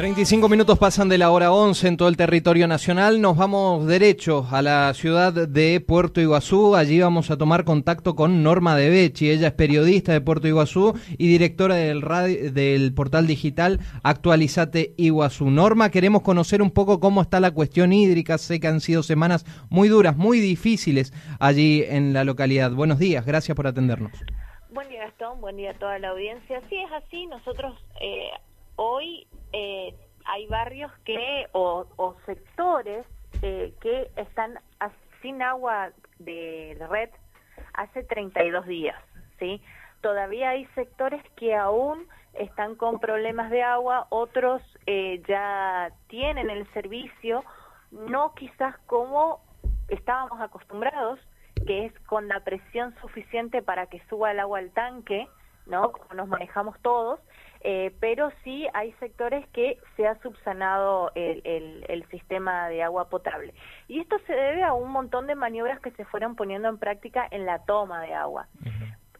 35 minutos pasan de la hora 11 en todo el territorio nacional. Nos vamos derecho a la ciudad de Puerto Iguazú. Allí vamos a tomar contacto con Norma De Becci. Ella es periodista de Puerto Iguazú y directora del, radio, del portal digital Actualizate Iguazú. Norma, queremos conocer un poco cómo está la cuestión hídrica. Sé que han sido semanas muy duras, muy difíciles allí en la localidad. Buenos días, gracias por atendernos. Buen día Gastón, buen día a toda la audiencia. Sí, es así, nosotros eh, hoy eh, hay barrios que o, sectores eh, que están sin agua de red hace 32 días, ¿sí? Todavía hay sectores que aún están con problemas de agua, otros eh, ya tienen el servicio, no quizás como estábamos acostumbrados, que es con la presión suficiente para que suba el agua al tanque, ¿no? Como nos manejamos todos, eh, pero sí hay sectores que se ha subsanado el, el, el sistema de agua potable. Y esto se debe a un montón de maniobras que se fueron poniendo en práctica en la toma de agua.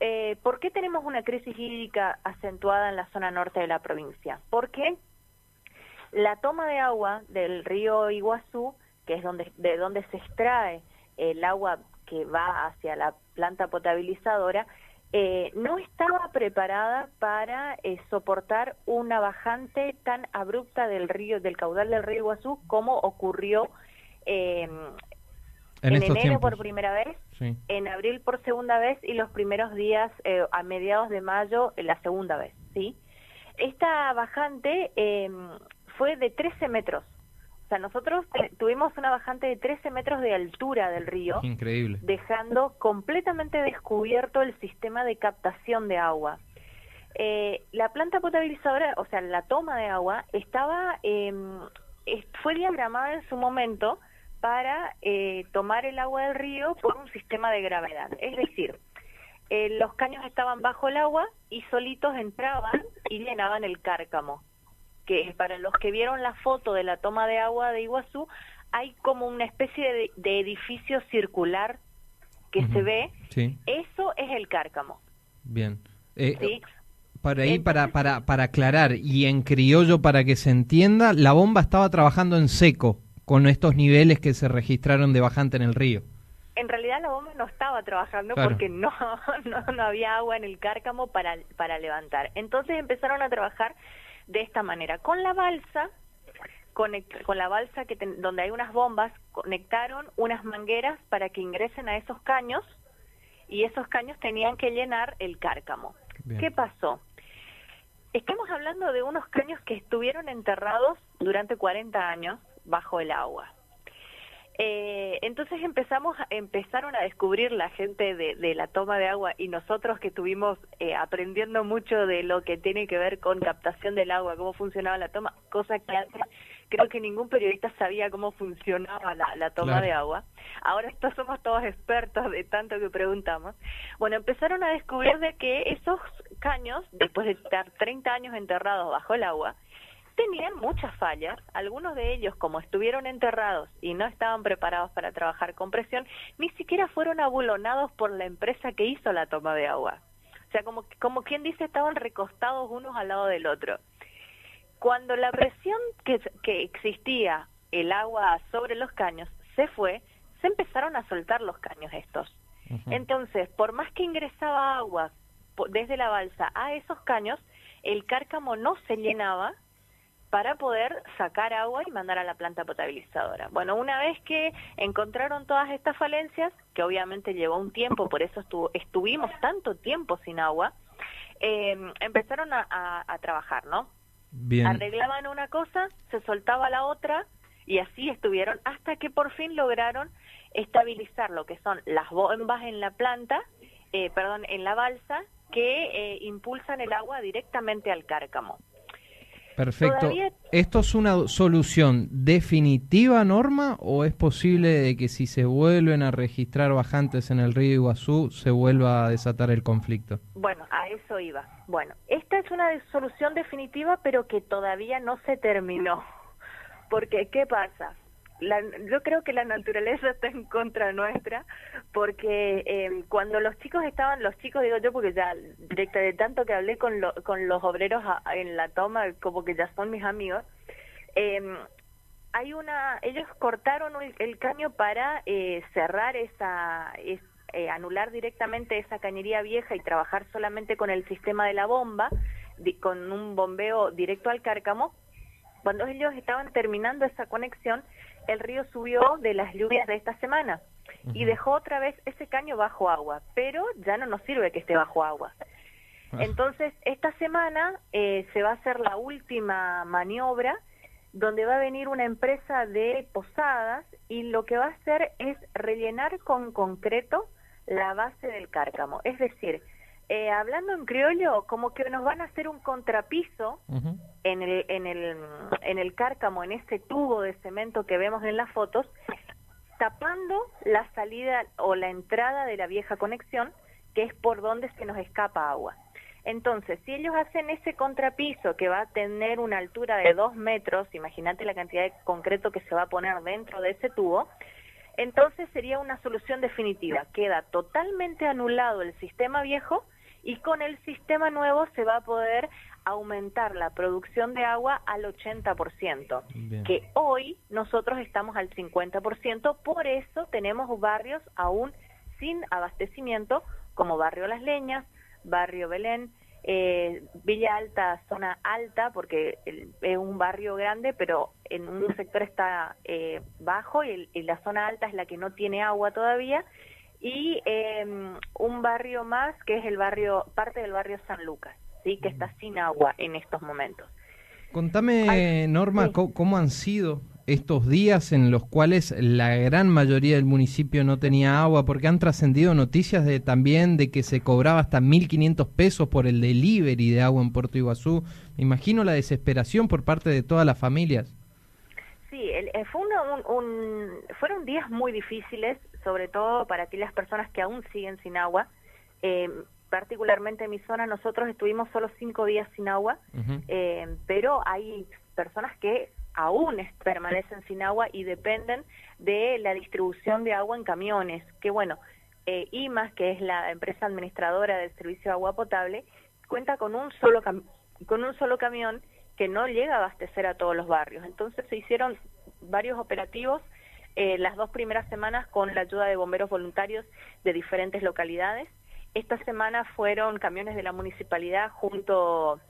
Eh, ¿Por qué tenemos una crisis hídrica acentuada en la zona norte de la provincia? Porque la toma de agua del río Iguazú, que es donde, de donde se extrae el agua que va hacia la planta potabilizadora, eh, no estaba preparada para eh, soportar una bajante tan abrupta del río, del caudal del río Iguazú, como ocurrió eh, En, enero tiempos. por primera vez, Sí. en abril por segunda vez y los primeros días eh, a mediados de mayo eh, la segunda vez, ¿sí? Esta bajante eh, fue de 13 metros. O sea, nosotros eh, tuvimos una bajante de 13 metros de altura del río, Increíble. dejando completamente descubierto el sistema de captación de agua. Eh, la planta potabilizadora, o sea, la toma de agua, estaba eh, es- fue diagramada en su momento para eh, tomar el agua del río por un sistema de gravedad. Es decir, eh, los caños estaban bajo el agua y solitos entraban y llenaban el cárcamo. Que para los que vieron la foto de la toma de agua de Iguazú, hay como una especie de, de edificio circular que se ve. Sí, Eso es el cárcamo. bien. Eh, ¿sí? Para ahí, para, para, para aclarar y en criollo para que se entienda, la bomba estaba trabajando en seco con estos niveles que se registraron de bajante en el río. En realidad la bomba no estaba trabajando Claro. porque no, no, no había agua en el cárcamo para, para levantar. Entonces empezaron a trabajar de esta manera. Con la balsa, conect- con la balsa que ten- donde hay unas bombas, conectaron unas mangueras para que ingresen a esos caños y esos caños tenían que llenar el cárcamo. Bien. ¿Qué pasó? Estamos hablando de unos caños que estuvieron enterrados durante 40 años bajo el agua. Eh, entonces empezamos, empezaron a descubrir la gente de, de la toma de agua y nosotros que estuvimos eh, aprendiendo mucho de lo que tiene que ver con captación del agua, cómo funcionaba la toma, cosa que antes creo que ningún periodista sabía cómo funcionaba la, la toma Claro. de agua. Ahora estos somos todos expertos de tanto que preguntamos. Bueno, empezaron a descubrir de que esos caños, después de estar 30 años enterrados bajo el agua, tenían muchas fallas. Algunos de ellos, como estuvieron enterrados y no estaban preparados para trabajar con presión, ni siquiera fueron abulonados por la empresa que hizo la toma de agua. O sea, como, como quien dice, estaban recostados unos al lado del otro. Cuando la presión que, que existía, el agua sobre los caños, se fue, se empezaron a soltar los caños estos. Entonces, por más que ingresaba agua desde la balsa a esos caños, el cárcamo no se llenaba para poder sacar agua y mandar a la planta potabilizadora. Bueno, una vez que encontraron todas estas falencias, que obviamente llevó un tiempo, por eso estuvo, estuvimos tanto tiempo sin agua, eh, empezaron a, a- a trabajar, ¿no? Bien. arreglaban una cosa, se soltaba la otra y así estuvieron hasta que por fin lograron estabilizar lo que son las bombas en la planta, eh, perdón, en la balsa que eh, impulsan el agua directamente al cárcamo. Perfecto. Todavía- ¿Esto es una solución definitiva, Norma, o es posible de que si se vuelven a registrar bajantes en el río Iguazú se vuelva a desatar el conflicto? Bueno, a eso iba. Bueno, esta es una solución definitiva, pero que todavía no se terminó. Porque, ¿qué pasa? La, yo creo que la naturaleza está en contra nuestra, porque eh, cuando los chicos estaban, los chicos digo yo, porque ya directa de tanto que hablé con, lo, con los obreros en la toma, como que ya son mis amigos, eh, hay una, ellos cortaron el, caño para eh, cerrar esa, eh, anular directamente esa cañería vieja y trabajar solamente con el sistema de la bomba, con un bombeo directo al cárcamo. Cuando ellos estaban terminando esa conexión, el río subió de las lluvias de esta semana y dejó otra vez ese caño bajo agua, pero ya no nos sirve que esté bajo agua. Ah. Entonces, esta semana eh, se va a hacer la última maniobra donde va a venir una empresa de posadas y lo que va a hacer es rellenar con concreto la base del cárcamo. Es decir, eh, hablando en criollo, como que nos van a hacer un contrapiso en, el, en, el, en el cárcamo, en ese tubo de cemento que vemos en las fotos, tapando la salida o la entrada de la vieja conexión, que es por donde se nos escapa agua. Entonces, si ellos hacen ese contrapiso que va a tener una altura de dos metros, imagínate la cantidad de concreto que se va a poner dentro de ese tubo, entonces sería una solución definitiva. Queda totalmente anulado el sistema viejo y con el sistema nuevo se va a poder aumentar la producción de agua al 80%, que hoy nosotros estamos al 50%, por eso tenemos barrios aún sin abastecimiento, como Barrio Las Leñas, Barrio Belén, eh, Villa Alta, zona alta, porque es un barrio grande, pero en un sector está eh, bajo y, la zona alta es la que no tiene agua todavía, y em, un barrio más que es el barrio, parte del barrio San Lucas, sí, que está sin agua en estos momentos. Contame, Norma, ¿cómo han sido estos días en los cuales la gran mayoría del municipio no tenía agua, porque han trascendido noticias de también de que se cobraba hasta 1.500 pesos por el delivery de agua en Puerto Iguazú. Me imagino la desesperación por parte de todas las familias. Sí, eh, fue un, fueron días muy difíciles, sobre todo para aquellas personas que aún siguen sin agua. Eh, particularmente en mi zona, nosotros estuvimos solo cinco días sin agua, eh, pero hay personas que aún permanecen sin agua y dependen de la distribución de agua en camiones, que bueno, eh, IMAS, que es la empresa administradora del servicio de agua potable, cuenta con un solo con un solo camión que no llega a abastecer a todos los barrios. Entonces se hicieron varios operativos eh, las dos primeras semanas con la ayuda de bomberos voluntarios de diferentes localidades. Esta semana fueron camiones de la municipalidad junto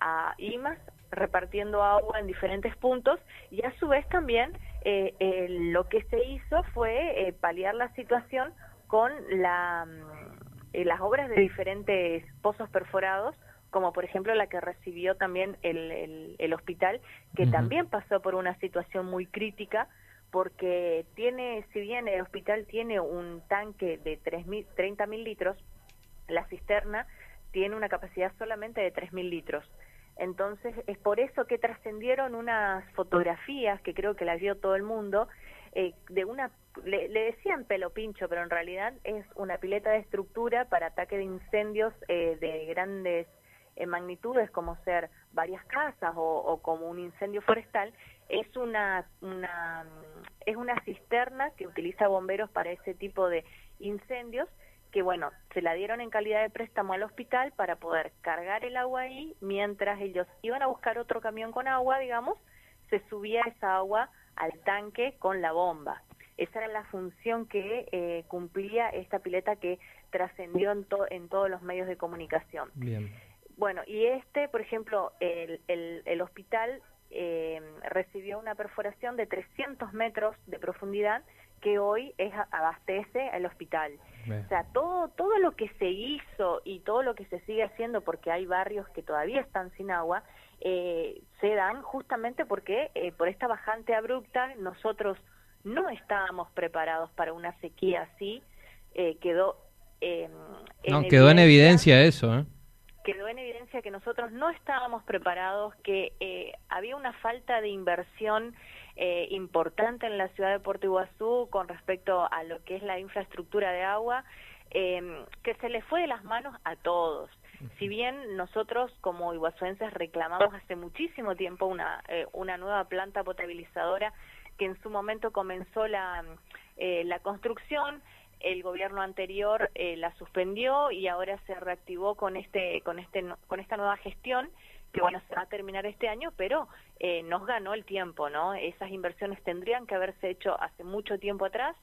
a IMAS repartiendo agua en diferentes puntos y a su vez también eh, eh, lo que se hizo fue eh, paliar la situación con la, mm, las obras de diferentes pozos perforados como por ejemplo la que recibió también el, el, hospital, que también pasó por una situación muy crítica, porque tiene, si bien el hospital tiene un tanque de 30 mil litros, la cisterna tiene una capacidad solamente de 3 mil litros. Entonces es por eso que trascendieron unas fotografías que creo que las vio todo el mundo eh, de una le, decían pelo pincho, pero en realidad es una pileta de estructura para ataque de incendios eh, de grandes eh, magnitudes, como ser varias casas o, o, como un incendio forestal. Es una, una es una cisterna que utiliza bomberos para ese tipo de incendios que bueno, se la dieron en calidad de préstamo al hospital para poder cargar el agua ahí, mientras ellos iban a buscar otro camión con agua, digamos, se subía esa agua al tanque con la bomba. Esa era la función que eh, cumplía esta pileta que trascendió en, en todos los medios de comunicación. Bien. Bueno, y este, por ejemplo, el, el, el hospital eh, recibió una perforación de 300 metros de profundidad que hoy es abastece al hospital. O sea, todo todo lo que se hizo y todo lo que se sigue haciendo porque hay barrios que todavía están sin agua eh, se dan justamente porque eh, por esta bajante abrupta nosotros no estábamos preparados para una sequía así eh, quedó no quedó en evidencia eso ¿eh? Quedó en evidencia que nosotros no estábamos preparados, que eh, había una falta de inversión eh, importante en la ciudad de Puerto Iguazú con respecto a lo que es la infraestructura de agua, eh, que se le fue de las manos a todos. Si bien nosotros como iguazuenses reclamamos hace muchísimo tiempo una, una nueva planta potabilizadora que en su momento comenzó la, eh, la construcción, el gobierno anterior eh, la suspendió y ahora se reactivó con este con este con esta nueva gestión que bueno se va a terminar este año pero eh, nos ganó el tiempo no esas inversiones tendrían que haberse hecho hace mucho tiempo atrás.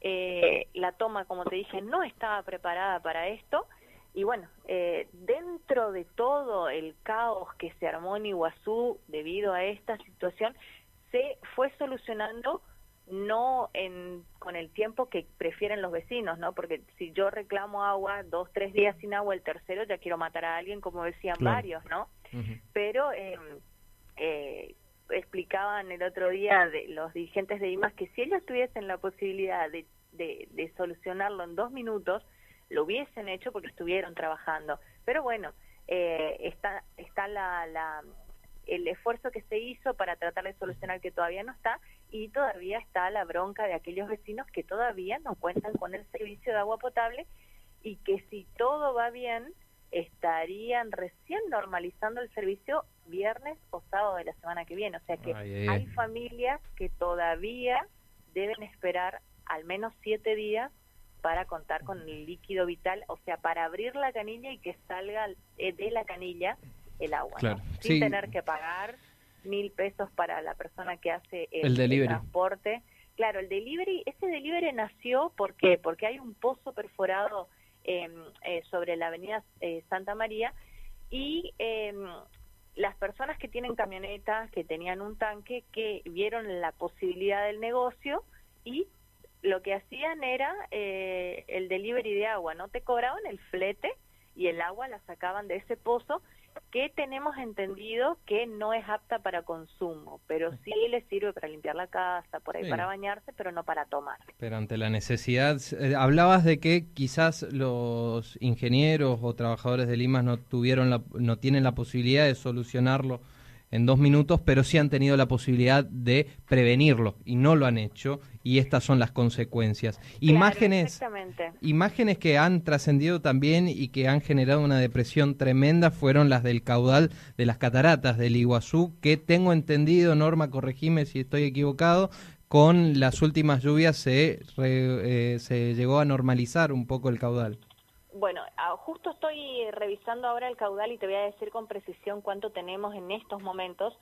Eh, la toma como te dije no estaba preparada para esto. Y bueno eh, dentro de todo el caos que se armó en Iguazú debido a esta situación se fue solucionando no en, con el tiempo que prefieren los vecinos, ¿no? Porque si yo reclamo agua dos, tres días sin agua, el tercero ya quiero matar a alguien, como decían varios, ¿no? Pero em, eh, explicaban el otro día de los dirigentes de IMAS que si ellos tuviesen la posibilidad de, de, solucionarlo en dos minutos, lo hubiesen hecho porque estuvieron trabajando. Pero bueno, eh, está, está la, la el esfuerzo que se hizo para tratar de solucionar que todavía no está y todavía está la bronca de aquellos vecinos que todavía no cuentan con el servicio de agua potable y que si todo va bien estarían recién normalizando el servicio viernes o sábado de la semana que viene. O sea que hay familias que todavía deben esperar al menos siete días para contar con el líquido vital, o sea, para abrir la canilla y que salga eh, de la canilla el agua, sin tener que pagar mil pesos para la persona que hace el, transporte. Claro, el delivery, ese delivery nació porque porque hay un pozo perforado em, eh, sobre la avenida eh, Santa María y eh, las personas que tienen camionetas, que tenían un tanque, que vieron la posibilidad del negocio y lo que hacían era eh, el delivery de agua, no te cobraban el flete y el agua la sacaban de ese pozo que tenemos entendido que no es apta para consumo, pero sí le sirve para limpiar la casa, por ahí para bañarse, pero no para tomar. Pero ante la necesidad, eh, hablabas de que quizás los ingenieros o trabajadores de Limas no tuvieron la, no tienen la posibilidad de solucionarlo en dos minutos, pero sí han tenido la posibilidad de prevenirlo y no lo han hecho y estas son las consecuencias. imágenes, imágenes que han trascendido también y que han generado una depresión tremenda fueron las del caudal de las cataratas del Iguazú, que tengo entendido, Norma, corregime si estoy equivocado, con las últimas lluvias se, eh, se llegó a normalizar un poco el caudal. Bueno, ah, justo estoy revisando ahora el caudal y te voy a decir con precisión cuánto tenemos en estos momentos,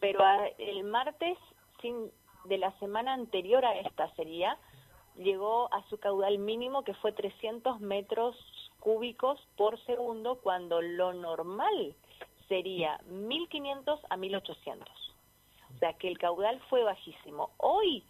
pero el martes sin, de la semana anterior a esta sería, llegó a su caudal mínimo que fue 300 metros cúbicos por segundo cuando lo normal sería 1500 a 1800. O sea que el caudal fue bajísimo. Hoy,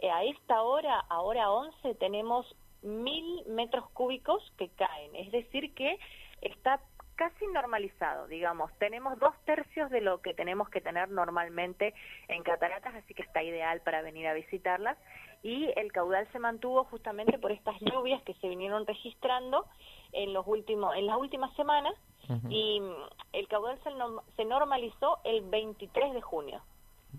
eh, a esta hora, ahora 11, tenemos mil metros cúbicos que caen, es decir que está casi normalizado, digamos, tenemos dos tercios de lo que tenemos que tener normalmente en cataratas, así que está ideal para venir a visitarlas. Y el caudal se mantuvo justamente por estas lluvias que se vinieron registrando en los últimos en las últimas semanas. Y el caudal se, se normalizó el 23 de junio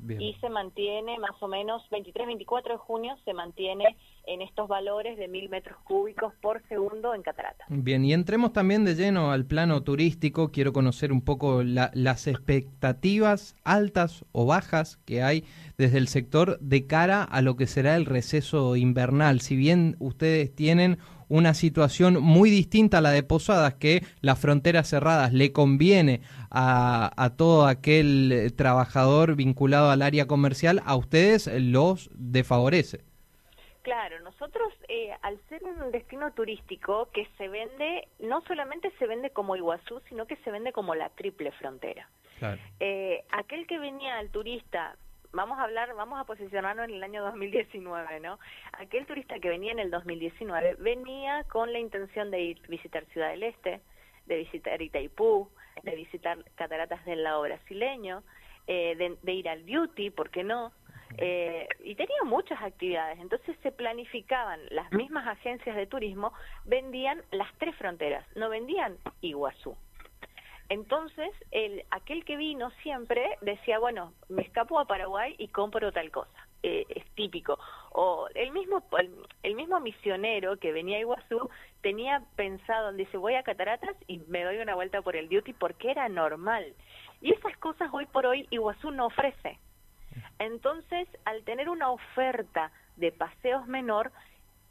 y se mantiene más o menos 23-24 de junio se mantiene en estos valores de mil metros cúbicos por segundo en catarata. Bien, y entremos también de lleno al plano turístico. Quiero conocer un poco las expectativas altas o bajas que hay desde el sector de cara a lo que será el receso invernal. Si bien ustedes tienen una situación muy distinta a la de Posadas, que las fronteras cerradas le conviene a, a todo aquel trabajador vinculado al área comercial, a ustedes los desfavorece. Claro, nosotros eh, al ser un destino turístico que se vende, no solamente se vende como Iguazú, sino que se vende como la triple frontera. Eh, aquel que venía al turista, vamos a hablar, vamos a posicionarnos en el año 2019, ¿no? Aquel turista que venía en el 2019 venía con la intención de ir visitar Ciudad del Este, de visitar Itaipú, de visitar Cataratas del Lago Brasileño, eh, de, de ir al Beauty, ¿por qué no? Eh, y tenía muchas actividades. Entonces se planificaban, las mismas agencias de turismo vendían las tres fronteras, no vendían Iguazú. Entonces, el, aquel que vino siempre decía, bueno, me escapo a Paraguay y compro tal cosa. Eh, es típico. O el mismo, el, mismo misionero que venía a Iguazú tenía pensado, dice, voy a Cataratas y me doy una vuelta por el duty porque era normal. Y esas cosas hoy por hoy Iguazú no ofrece. Entonces, al tener una oferta de paseos menor,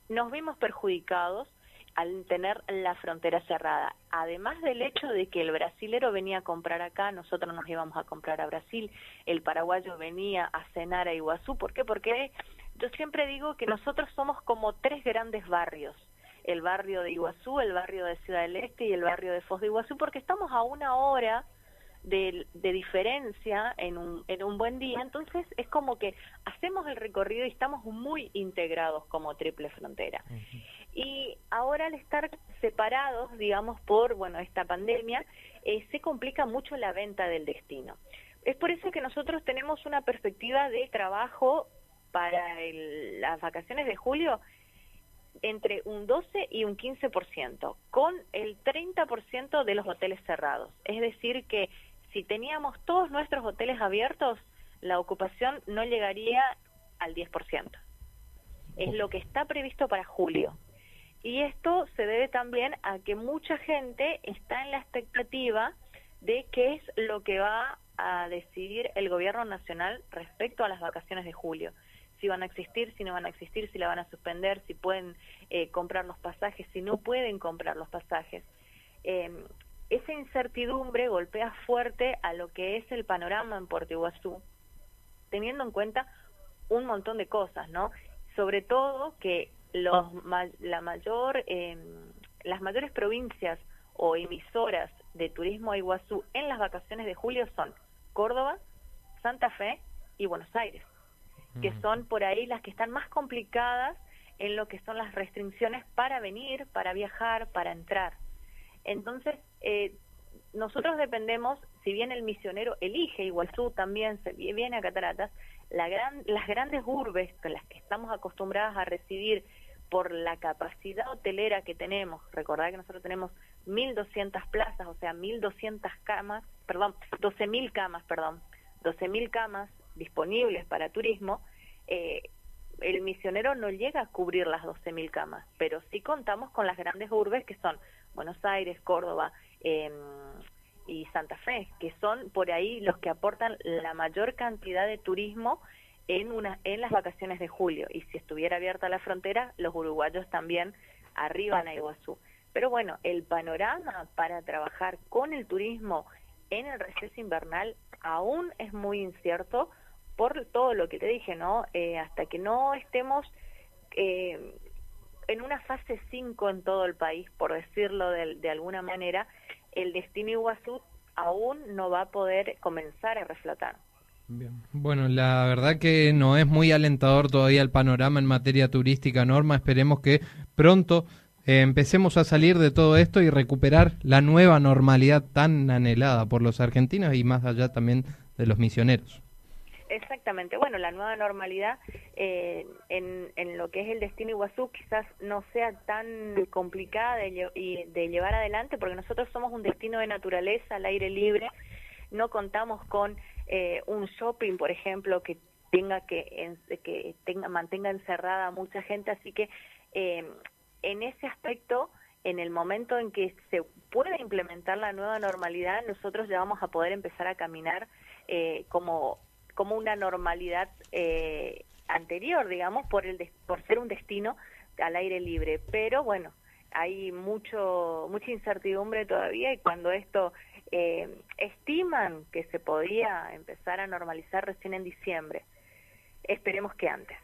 nos vimos perjudicados al tener la frontera cerrada. Además del hecho de que el brasilero venía a comprar acá, nosotros nos íbamos a comprar a Brasil, el paraguayo venía a cenar a Iguazú. ¿Por qué? Porque yo siempre digo que nosotros somos como tres grandes barrios. El barrio de Iguazú, el barrio de Ciudad del Este y el barrio de Foz de Iguazú, porque estamos a una hora de, diferencia en un, en un buen día, entonces es como que hacemos el recorrido y estamos muy integrados como triple frontera. Y ahora al estar separados, digamos, por bueno esta pandemia, eh, se complica mucho la venta del destino. Es por eso que nosotros tenemos una perspectiva de trabajo para las vacaciones de julio entre un 12 y un 15%, con el 30% de los hoteles cerrados. Es decir, que si teníamos todos nuestros hoteles abiertos, la ocupación no llegaría al 10%. Es lo que está previsto para julio. Y esto se debe también a que mucha gente está en la expectativa de qué es lo que va a decidir el gobierno nacional respecto a las vacaciones de julio. Si van a existir, si no van a existir, si la van a suspender, si pueden eh, comprar los pasajes, si no pueden comprar los pasajes. Eh, esa incertidumbre golpea fuerte a lo que es el panorama en Puerto Iguazú, teniendo en cuenta un montón de cosas, ¿no? Sobre todo que los, la mayor, eh, las mayores provincias o emisoras de turismo a Iguazú en las vacaciones de julio son Córdoba, Santa Fe y Buenos Aires, que son por ahí las que están más complicadas en lo que son las restricciones para venir, para viajar, para entrar. Entonces, eh, nosotros dependemos, si bien el misionero elige Iguazú también, se viene a Cataratas, la gran, las grandes urbes con las que estamos acostumbradas a recibir por la capacidad hotelera que tenemos, recordad que nosotros tenemos 1.200 plazas, o sea, 1.200 camas, perdón, 12.000 camas, perdón, 12.000 camas disponibles para turismo, eh, el misionero no llega a cubrir las 12.000 camas, pero sí contamos con las grandes urbes que son Buenos Aires, Córdoba eh, y Santa Fe, que son por ahí los que aportan la mayor cantidad de turismo en, una, en las vacaciones de julio. Y si estuviera abierta la frontera, los uruguayos también arriban a Iguazú. Pero bueno, el panorama para trabajar con el turismo en el receso invernal aún es muy incierto por todo lo que te dije, ¿no? Eh, hasta que no estemos eh, en una fase 5 en todo el país, por decirlo de, de, alguna manera, el destino Iguazú aún no va a poder comenzar a reflotar. Bien. Bueno, la verdad que no es muy alentador todavía el panorama en materia turística, Norma. Esperemos que pronto eh, empecemos a salir de todo esto y recuperar la nueva normalidad tan anhelada por los argentinos y más allá también de los misioneros. Exactamente. Bueno, la nueva normalidad eh, en, en, lo que es el destino Iguazú quizás no sea tan complicada de, de llevar adelante porque nosotros somos un destino de naturaleza al aire libre, no contamos con eh, un shopping, por ejemplo, que tenga que, que tenga, mantenga encerrada a mucha gente, así que eh, en ese aspecto en el momento en que se pueda implementar la nueva normalidad, nosotros ya vamos a poder empezar a caminar eh, como como una normalidad eh, anterior, digamos, por, el por ser un destino al aire libre. Pero bueno, hay mucho mucha incertidumbre todavía y cuando esto eh, estiman que se podía empezar a normalizar recién en diciembre, esperemos que antes.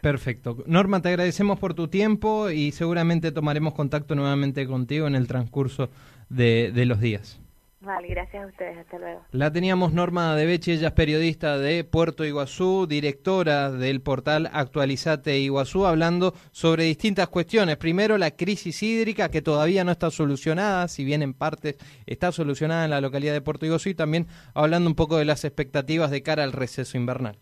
Perfecto. Norma, te agradecemos por tu tiempo y seguramente tomaremos contacto nuevamente contigo en el transcurso de, de los días. Vale, gracias a ustedes, hasta luego. La teníamos Norma de Bechi, ella es periodista de Puerto Iguazú, directora del portal Actualizate Iguazú, hablando sobre distintas cuestiones. Primero, la crisis hídrica que todavía no está solucionada, si bien en parte está solucionada en la localidad de Puerto Iguazú, y también hablando un poco de las expectativas de cara al receso invernal.